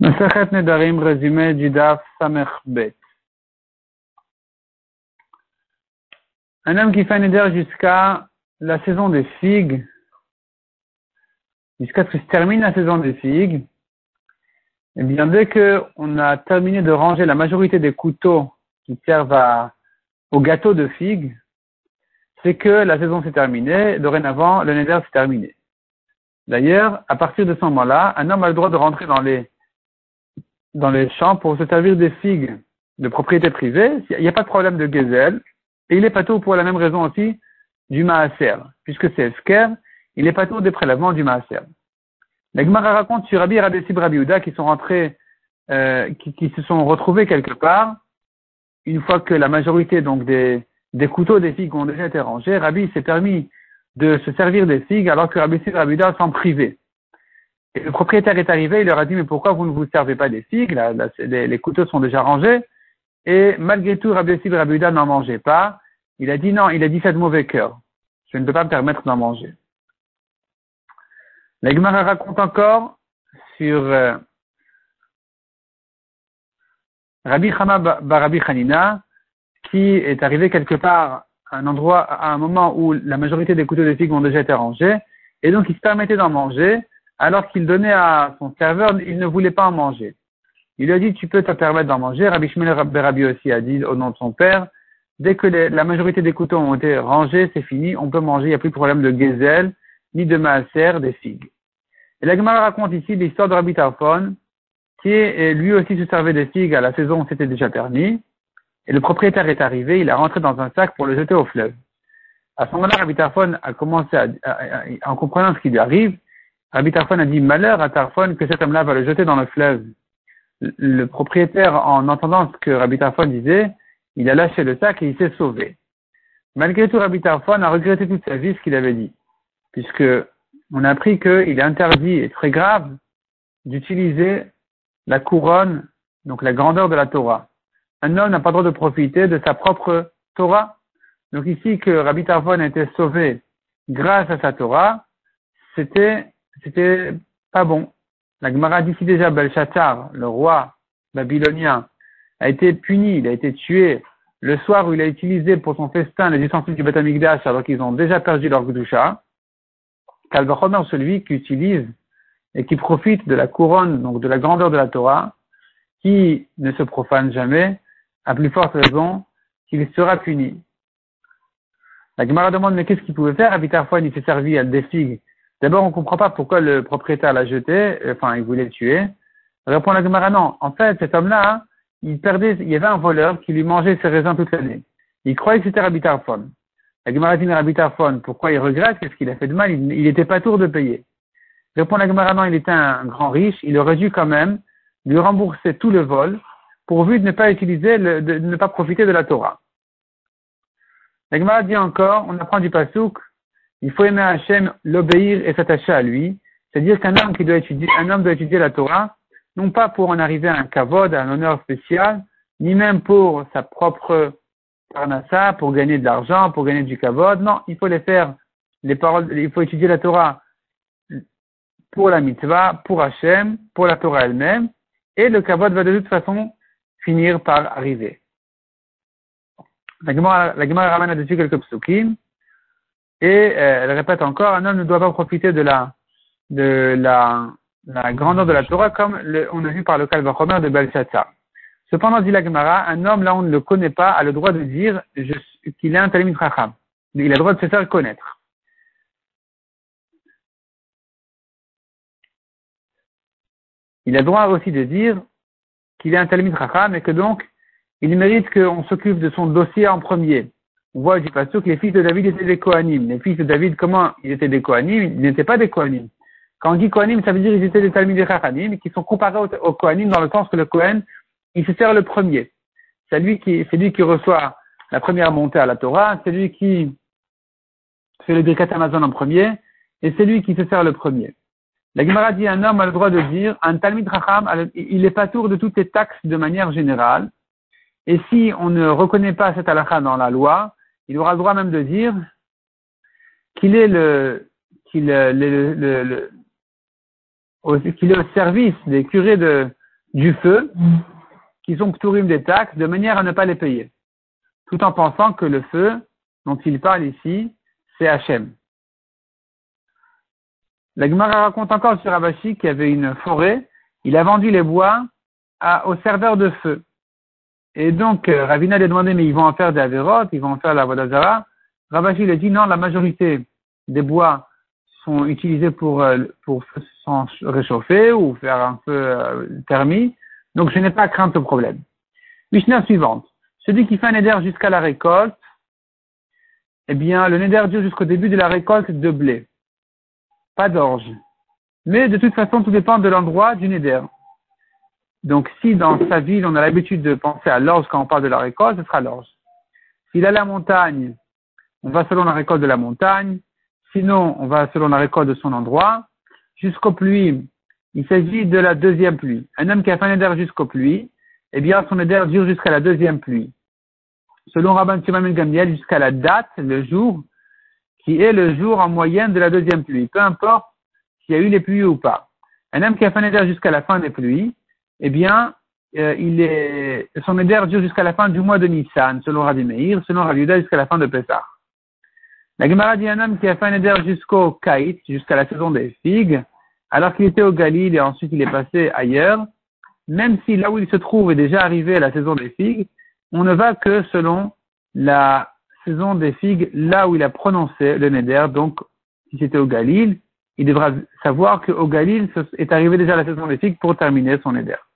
Masachet Nedarim. Un homme qui fait Neder jusqu'à la saison des figues, jusqu'à ce que se termine la saison des figues, eh bien, dès qu'on a terminé de ranger la majorité des couteaux qui servent au gâteau de figues, c'est que la saison s'est terminée, dorénavant, le Neder s'est terminé. D'ailleurs, à partir de ce moment-là, un homme a le droit de rentrer dans les dans les champs pour se servir des figues de propriété privée, il n'y a pas de problème de gazelle. Et il est pas tout pour la même raison aussi du maaser. Puisque c'est esker, il est pas tout des prélèvements du maaser. La Gemara raconte sur Rabbi Rabbi Rabbi qui sont rentrés, euh, qui, qui, se sont retrouvés quelque part, une fois que la majorité donc des, des couteaux des figues ont déjà été rangés, Rabbi s'est permis de se servir des figues alors que Rabbi Rabbi s'en privait. Et le propriétaire est arrivé, il leur a dit, mais pourquoi vous ne vous servez pas des figues les, couteaux sont déjà rangés. Et malgré tout, Rabbi Sib Rabuda n'en mangeait pas. Il a dit non, il a dit ça de mauvais cœur. Je ne peux pas me permettre d'en manger. La raconte encore sur euh, Rabbi Chama Barabi Hanina, qui est arrivé quelque part à un endroit, à un moment où la majorité des couteaux de figues ont déjà été rangés, et donc il se permettait d'en manger, alors qu'il donnait à son serveur, il ne voulait pas en manger. Il lui a dit, tu peux te permettre d'en manger. Rabbi Shmuel Rabbi aussi a dit au nom de son père, dès que la majorité des couteaux ont été rangés, c'est fini, on peut manger, il n'y a plus de problème de gazelle, ni de maaser, des figues. Et la Gemara raconte ici l'histoire de Rabbi Tarfon, qui lui aussi se servait des figues à la saison où c'était déjà permis, et le propriétaire est arrivé, il a rentré dans un sac pour le jeter au fleuve. À ce moment-là, Rabbi Tarfon a commencé à, en comprenant ce qui lui arrive, Rabbi Tarfon a dit malheur à Tarfon que cet homme-là va le jeter dans le fleuve. Le propriétaire, en entendant ce que Rabbi Tarfon disait, il a lâché le sac et il s'est sauvé. Malgré tout, Rabbi Tarfon a regretté toute sa vie ce qu'il avait dit, puisque on a appris qu'il est interdit et très grave d'utiliser la couronne, donc la grandeur de la Torah. Un homme n'a pas le droit de profiter de sa propre Torah. Donc ici que Rabbi Tarfon a été sauvé grâce à sa Torah, c'était c'était pas bon. La Gemara dit ici déjà Belshazzar, le roi babylonien, a été puni, il a été tué le soir où il a utilisé pour son festin les ustensiles du Beth alors qu'ils ont déjà perdu leur Gdusha. Kalvachomer, celui qui utilise et qui profite de la couronne, donc de la grandeur de la Torah, qui ne se profane jamais, à plus forte raison qu'il sera puni. La Gemara demande, mais qu'est-ce qu'il pouvait faire? Abitarfoine, il s'est servi à des figues D'abord, on ne comprend pas pourquoi le propriétaire l'a jeté, enfin, il voulait le tuer. Répond la Gemara, non. En fait, cet homme-là, il perdait, il y avait un voleur qui lui mangeait ses raisins toute l'année. Il croyait que c'était Rabbi Tarfon. La Gemara dit Rabbi pourquoi il regrette? Qu'est-ce qu'il a fait de mal? Il n'était pas tour de payer. Répond la Gemara, non, il était un grand riche, il aurait dû quand même lui rembourser tout le vol, pourvu de ne pas utiliser, de ne pas profiter de la Torah. La Gemara dit encore, on apprend du Pasouk, il faut aimer Hachem, l'obéir et s'attacher à lui. C'est-à-dire qu'un homme qui doit étudier, un homme doit étudier la Torah, non pas pour en arriver à un kavod, à un honneur spécial, ni même pour sa propre parnassa, pour gagner de l'argent, pour gagner du kavod. Non, il faut les faire, les paroles, il faut étudier la Torah pour la mitzvah, pour Hachem, pour la Torah elle-même, et le kavod va de toute façon finir par arriver. La Gemara, ramène dessus quelques psukim. Et euh, elle répète encore, un homme ne doit pas profiter de la, de la, la grandeur de la Torah comme on a vu par le Kalvachomer de Belshazzar. Cependant, dit la Gemara, un homme, là on ne le connaît pas, a le droit de dire qu'il est un Talmud Chacham. Il a le droit de se faire connaître. Il a le droit aussi de dire qu'il est un Talmud Chacham et que donc il mérite qu'on s'occupe de son dossier en premier on voit du que les fils de David étaient des Kohanim. Les fils de David, comment ils étaient des Kohanim? Ils n'étaient pas des Kohanim. Quand on dit Kohanim, ça veut dire qu'ils étaient des Talmud Chachanim, qui sont comparés aux, Kohanim dans le sens que le Kohen, il se sert le premier. C'est lui qui, c'est lui qui reçoit la première montée à la Torah, c'est lui qui fait le Birkat Amazon en premier, et c'est lui qui se sert le premier. La Gemara dit un homme a le droit de dire, un Talmud Racham, il est pas tour de toutes les taxes de manière générale, et si on ne reconnaît pas cette halakha dans la loi, il aura le droit même de dire qu'il est le, qu'il qu'il est au service des curés du feu, qui sont pturim des taxes, de manière à ne pas les payer. Tout en pensant que le feu dont il parle ici, c'est Hachem. La Gemara raconte encore sur Rabashi qui avait une forêt, il a vendu les bois à, au serveur de feu. Et donc, euh, Ravina lui a demandé, mais ils vont en faire des avérotes, ils vont en faire la Vodazara. Rabashi lui a dit, non, la majorité des bois sont utilisés pour, euh, pour s'en réchauffer ou faire un feu euh, thermique. Donc, je n'ai pas crainte au problème. Mishnah suivante. Celui qui fait un éder jusqu'à la récolte, eh bien, le neder dure jusqu'au début de la récolte de blé. Pas d'orge. Mais de toute façon, tout dépend de l'endroit du neder. Donc, si dans sa ville, on a l'habitude de penser à l'orge quand on parle de la récolte, ce sera l'orge. S'il a la montagne, on va selon la récolte de la montagne. Sinon, on va selon la récolte de son endroit. Jusqu'aux pluies, il s'agit de la deuxième pluie. Un homme qui a fait un éder jusqu'aux pluies, eh bien, son éder dure jusqu'à la deuxième pluie. Selon Rabban Shimon Gamliel, jusqu'à la date, le jour, qui est le jour en moyenne de la deuxième pluie. Peu importe s'il y a eu les pluies ou pas. Un homme qui a fait un éder jusqu'à la fin des pluies, eh bien, euh, il est, son éder dure jusqu'à la fin du mois de Nissan, selon Rabbi Meir, selon Rabbi jusqu'à la fin de Pessah. La Gemara dit un homme qui a fait un éder jusqu'au Kaït, jusqu'à la saison des figues, alors qu'il était au Galil et ensuite il est passé ailleurs, même si là où il se trouve est déjà arrivé à la saison des figues, on ne va que selon la saison des figues, là où il a prononcé le Neder. Donc, si c'était au Galil, il devra savoir qu'au Galil est arrivé déjà la saison des figues pour terminer son Neder.